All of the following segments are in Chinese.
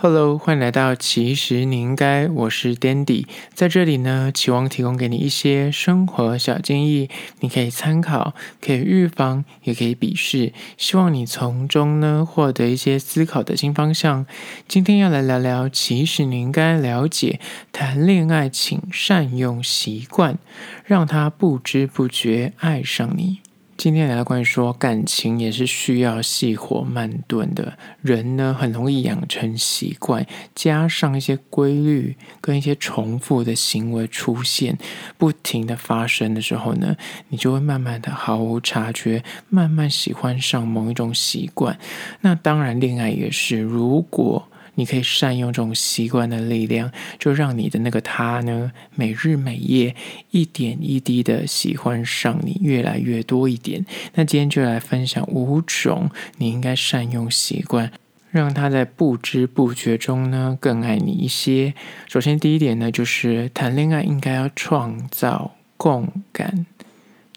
Hello，欢迎来到其实你应该，我是 Dandy，在这里呢，期望提供给你一些生活小建议，你可以参考，可以预防，也可以鄙视，希望你从中呢获得一些思考的新方向。今天要来聊聊，其实你应该了解，谈恋爱请善用习惯，让他不知不觉爱上你。今天来到关于说感情也是需要细火慢炖的，人呢很容易养成习惯，加上一些规律跟一些重复的行为出现，不停的发生的时候呢，你就会慢慢的毫无察觉，慢慢喜欢上某一种习惯。那当然，恋爱也是，如果。你可以善用这种习惯的力量，就让你的那个他呢，每日每夜一点一滴的喜欢上你越来越多一点。那今天就来分享五种你应该善用习惯，让他在不知不觉中呢更爱你一些。首先第一点呢，就是谈恋爱应该要创造共感，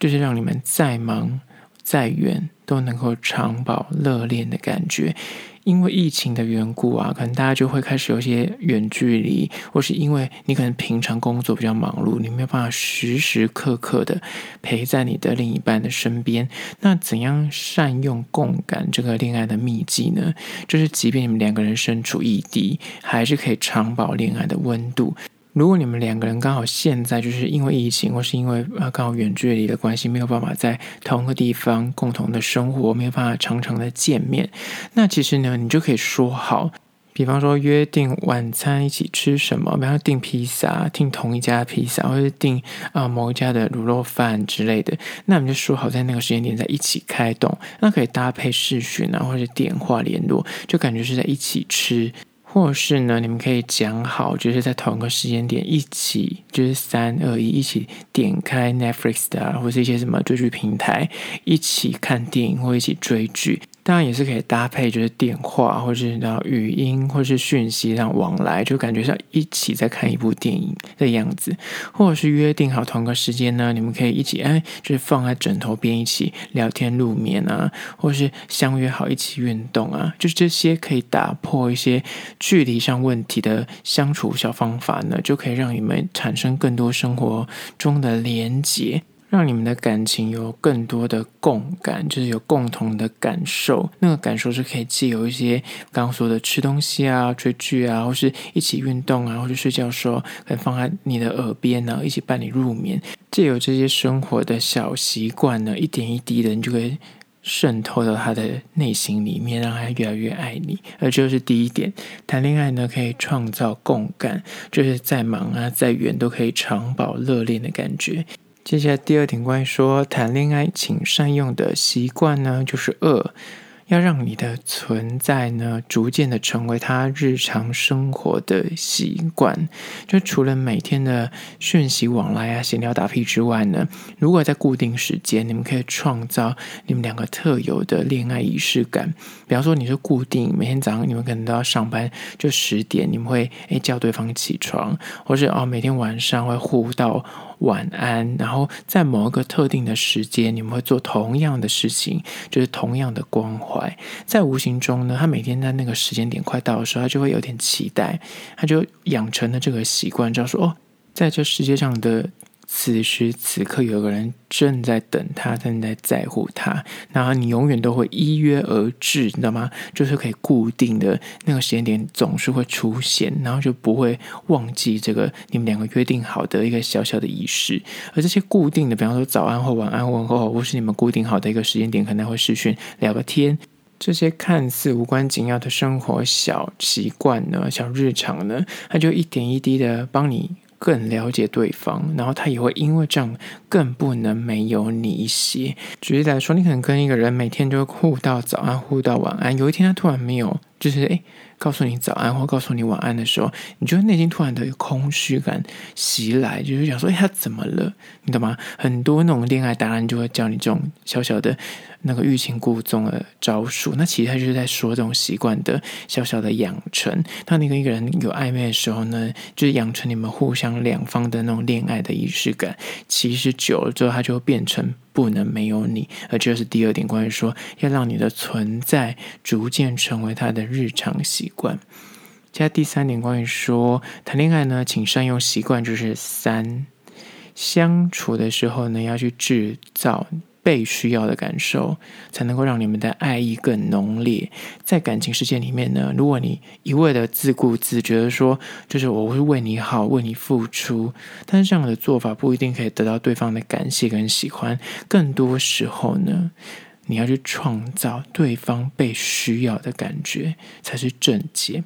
就是让你们再忙再远都能够长保热恋的感觉。因为疫情的缘故啊，可能大家就会开始有些远距离，或是因为你可能平常工作比较忙碌，你没有办法时时刻刻的陪在你的另一半的身边。那怎样善用共感这个恋爱的秘籍呢？就是即便你们两个人身处异地，还是可以长保恋爱的温度。如果你们两个人刚好现在就是因为疫情，或是因为呃刚好远距离的关系，没有办法在同一个地方共同的生活，没有办法常常的见面，那其实呢，你就可以说好，比方说约定晚餐一起吃什么，比方说订披萨，订同一家披萨，或者订啊、某一家的卤肉饭之类的，那我们就说好在那个时间点在一起开动，那可以搭配视讯啊，或者电话联络，就感觉是在一起吃。或是呢，你们可以讲好，就是在同一个时间点一起，就是三二一，一起点开 Netflix 的，或是一些什么追剧平台，一起看电影或一起追剧。当然也是可以搭配，就是电话或者是然后语音或者是讯息这样往来，就感觉像一起在看一部电影的样子，或者是约定好同个时间呢，你们可以一起哎，就是放在枕头边一起聊天入眠啊，或是相约好一起运动啊，就是这些可以打破一些距离上问题的相处小方法呢，就可以让你们产生更多生活中的连结。让你们的感情有更多的共感，就是有共同的感受。那个感受是可以借由一些刚刚说的吃东西啊、追剧啊，或是一起运动啊，或者睡觉的时候，可能放在你的耳边呢，一起伴你入眠。借由这些生活的小习惯呢，一点一滴的，你就可以渗透到他的内心里面，让他越来越爱你。而这就是第一点，谈恋爱呢，可以创造共感，就是再忙啊、再远都可以长保热恋的感觉。接下来第二点，关于说谈恋爱请善用的习惯呢，就是二。要让你的存在呢，逐渐的成为他日常生活的习惯。就除了每天的讯息往来啊、闲聊打屁之外呢，如果在固定时间，你们可以创造你们两个特有的恋爱仪式感。比方说，你是固定每天早上你们可能都要上班，就十点，你们会诶叫对方起床，或者哦每天晚上会互道晚安，然后在某一个特定的时间，你们会做同样的事情，就是同样的关怀。在无形中呢，他每天在那个时间点快到的时候，他就会有点期待，他就养成了这个习惯，就说哦，在这世界上的此时此刻，有个人正在等他，正在在乎他，然后你永远都会依约而至，你知道吗？就是可以固定的那个时间点总是会出现，然后就不会忘记这个你们两个约定好的一个小小的仪式。而这些固定的，比方说早安或晚安问候，或是你们固定好的一个时间点，可能会视讯聊个天。这些看似无关紧要的生活小习惯呢，小日常呢，它就一点一滴的帮你更了解对方，然后他也会因为这样更不能没有你一些。举例来说，你可能跟一个人每天就互道早安，互道晚安，有一天他突然没有，就是诶告诉你早安或告诉你晚安的时候，你就内心突然的有空虚感袭来，就是想说，哎，他怎么了？你懂吗？很多那种恋爱达人就会教你这种小小的。那个欲擒故纵的招数，那其实他就是在说这种习惯的小小的养成。当你跟一个人有暧昧的时候呢，就是养成你们互相两方的那种恋爱的仪式感。其实久了之后，它就会变成不能没有你。而这是第二点，关于说要让你的存在逐渐成为他的日常习惯。加第三点，关于说谈恋爱呢，请善用习惯，就是三相处的时候呢，要去制造。被需要的感受，才能够让你们的爱意更浓烈。在感情世界里面呢，如果你一味的自顾自，觉得说就是我会为你好，为你付出，但是这样的做法不一定可以得到对方的感谢跟喜欢。更多时候呢，你要去创造对方被需要的感觉，才是正解。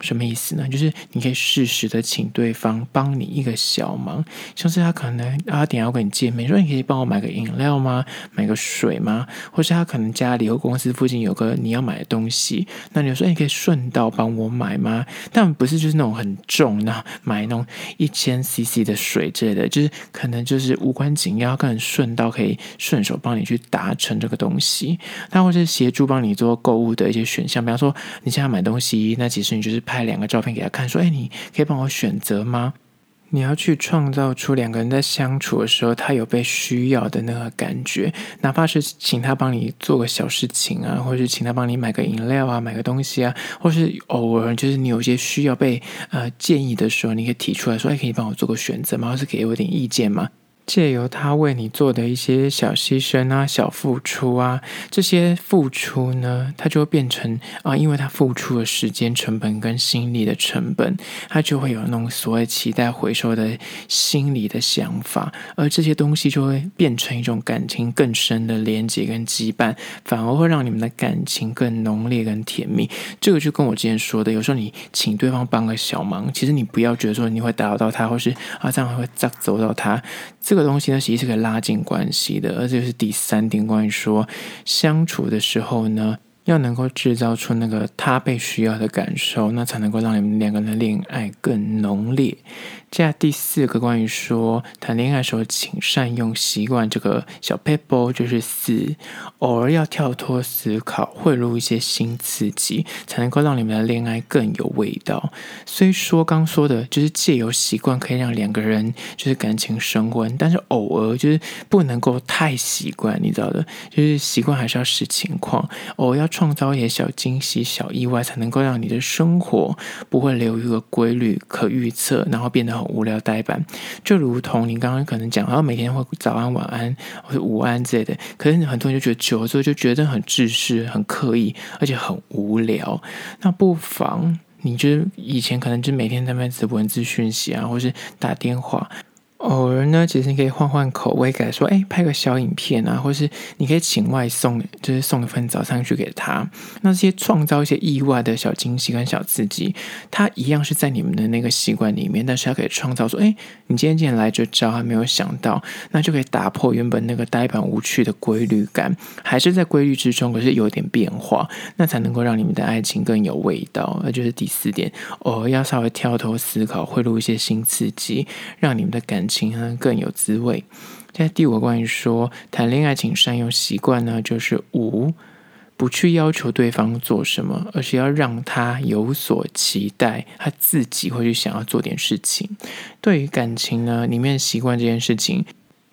什么意思呢？就是你可以适时的请对方帮你一个小忙，像是他可能啊点要跟你见面，说你可以帮我买个饮料吗？买个水吗？或是他可能家里或公司附近有个你要买的东西，那你说你可以顺道帮我买吗？但不是就是那种很重，那买那种一千 CC 的水之类的，就是可能就是无关紧要，可能顺道可以顺手帮你去达成这个东西，他或是协助帮你做购物的一些选项，比方说你现在买东西，那其实你就是。拍两个照片给他看，说：“哎，你可以帮我选择吗？”你要去创造出两个人在相处的时候，他有被需要的那个感觉，哪怕是请他帮你做个小事情啊，或者是请他帮你买个饮料啊，买个东西啊，或是偶尔就是你有些需要被呃建议的时候，你可以提出来说：“哎，可以帮我做个选择吗？或是给我点意见吗？”借由他为你做的一些小牺牲啊、小付出啊，这些付出呢，他就会变成啊，因为他付出的时间成本跟心力的成本，他就会有那种所谓期待回收的心理的想法，而这些东西就会变成一种感情更深的连接跟羁绊，反而会让你们的感情更浓烈跟甜蜜。这个就跟我之前说的，有时候你请对方帮个小忙，其实你不要觉得说你会打扰到他，或是啊这样会砸走到他。这个东西呢，其实是可以拉近关系的，而这是第三点，关于说相处的时候呢，要能够制造出那个他被需要的感受，那才能够让你们两个人的恋爱更浓烈。接下来第四个关于说谈恋爱的时候，请善用习惯这个小撇步，就是四，偶尔要跳脱思考，汇入一些新刺激，才能够让你们的恋爱更有味道。虽说刚说的就是借由习惯可以让两个人就是感情升温，但是偶尔就是不能够太习惯，你知道的，就是习惯还是要视情况，偶尔要创造一些小惊喜、小意外，才能够让你的生活不会留一个规律、可预测，然后变得。无聊呆板，就如同你刚刚可能讲，然后每天会早安、晚安或者午安之类的，可是很多人就觉得久了之后就觉得很自私、很刻意，而且很无聊。那不妨你就以前可能就每天在那边文字讯息啊，或是打电话。偶尔呢，其实你可以换换口味，改说，哎，拍个小影片啊，或是你可以请外送，就是送一份早餐去给他。那这些创造一些意外的小惊喜跟小刺激，它一样是在你们的那个习惯里面，但是它可以创造说，哎，你今天竟然来这招，还没有想到，那就可以打破原本那个呆板无趣的规律感，还是在规律之中，可是有点变化，那才能够让你们的爱情更有味道。那就是第四点，偶尔要稍微跳脱思考，汇入一些新刺激，让你们的感情呢更有滋味。在第五个关于说谈恋爱请善用习惯呢，就是五不去要求对方做什么，而是要让他有所期待，他自己会去想要做点事情。对于感情呢，里面习惯这件事情，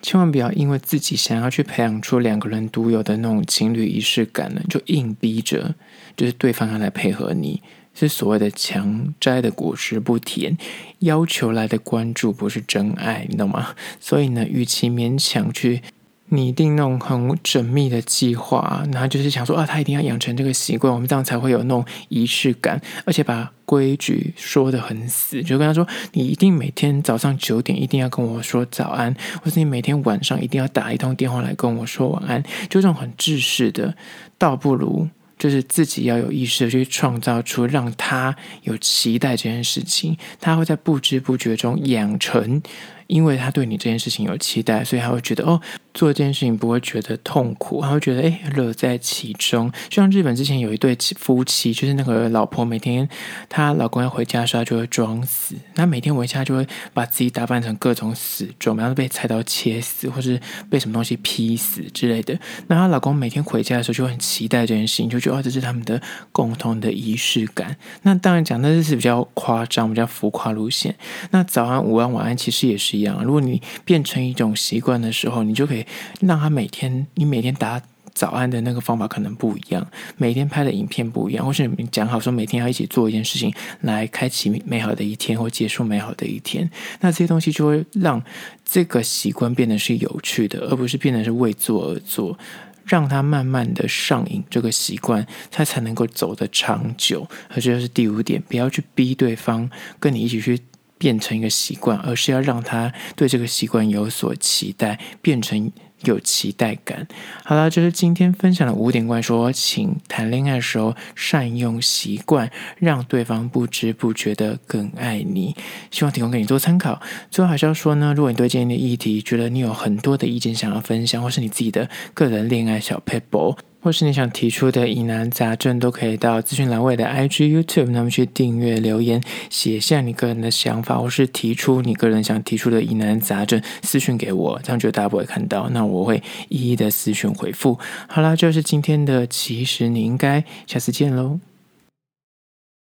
千万不要因为自己想要去培养出两个人独有的那种情侣仪式感呢，就硬逼着就是对方要来配合你。是所谓的强摘的果实不甜，要求来的关注不是真爱，你懂吗？所以呢，与其勉强去拟定那种很缜密的计划，然后就是想说啊，他一定要养成这个习惯，我们这样才会有那种仪式感，而且把规矩说得很死，就跟他说，你一定每天早上九点一定要跟我说早安，或是你每天晚上一定要打一通电话来跟我说晚安，就这种很制式的，倒不如。就是自己要有意识的去创造出让他有期待这件事情，他会在不知不觉中养成。因为他对你这件事情有期待，所以他会觉得哦，做这件事情不会觉得痛苦，他会觉得哎，乐在其中。就像日本之前有一对夫妻，就是那个老婆每天她老公要回家的时候，她就会装死，那每天回家就会把自己打扮成各种死状，然后被菜刀切死，或是被什么东西劈死之类的。那她老公每天回家的时候就会很期待这件事情，就觉得哦，这是他们的共同的仪式感。那当然讲的是比较夸张、比较浮夸路线。那早安、午安、晚安其实也是。一样，如果你变成一种习惯的时候，你就可以让他每天，你每天打早安的那个方法可能不一样，每天拍的影片不一样，或是你讲好说每天要一起做一件事情来开启美好的一天或结束美好的一天，那这些东西就会让这个习惯变得是有趣的，而不是变得是为做而做，让它慢慢的上瘾，这个习惯它才能够走得长久。而这就是第五点，不要去逼对方跟你一起去。变成一个习惯，而是要让他对这个习惯有所期待，变成有期待感。好了，这、就是今天分享的五点关说，请谈恋爱的时候善用习惯，让对方不知不觉的更爱你。希望提供给你做参考。最后还是要说呢，如果你对今天的议题觉得你有很多的意见想要分享，或是你自己的个人恋爱小撇步。或是你想提出的疑难杂症，都可以到资讯栏位的 IG、YouTube，那么去订阅留言，写下你个人的想法，或是提出你个人想提出的疑难杂症，私讯给我，这样就大家不会看到，那我会一一的私讯回复。好啦，就是今天的，其实你应该下次见喽。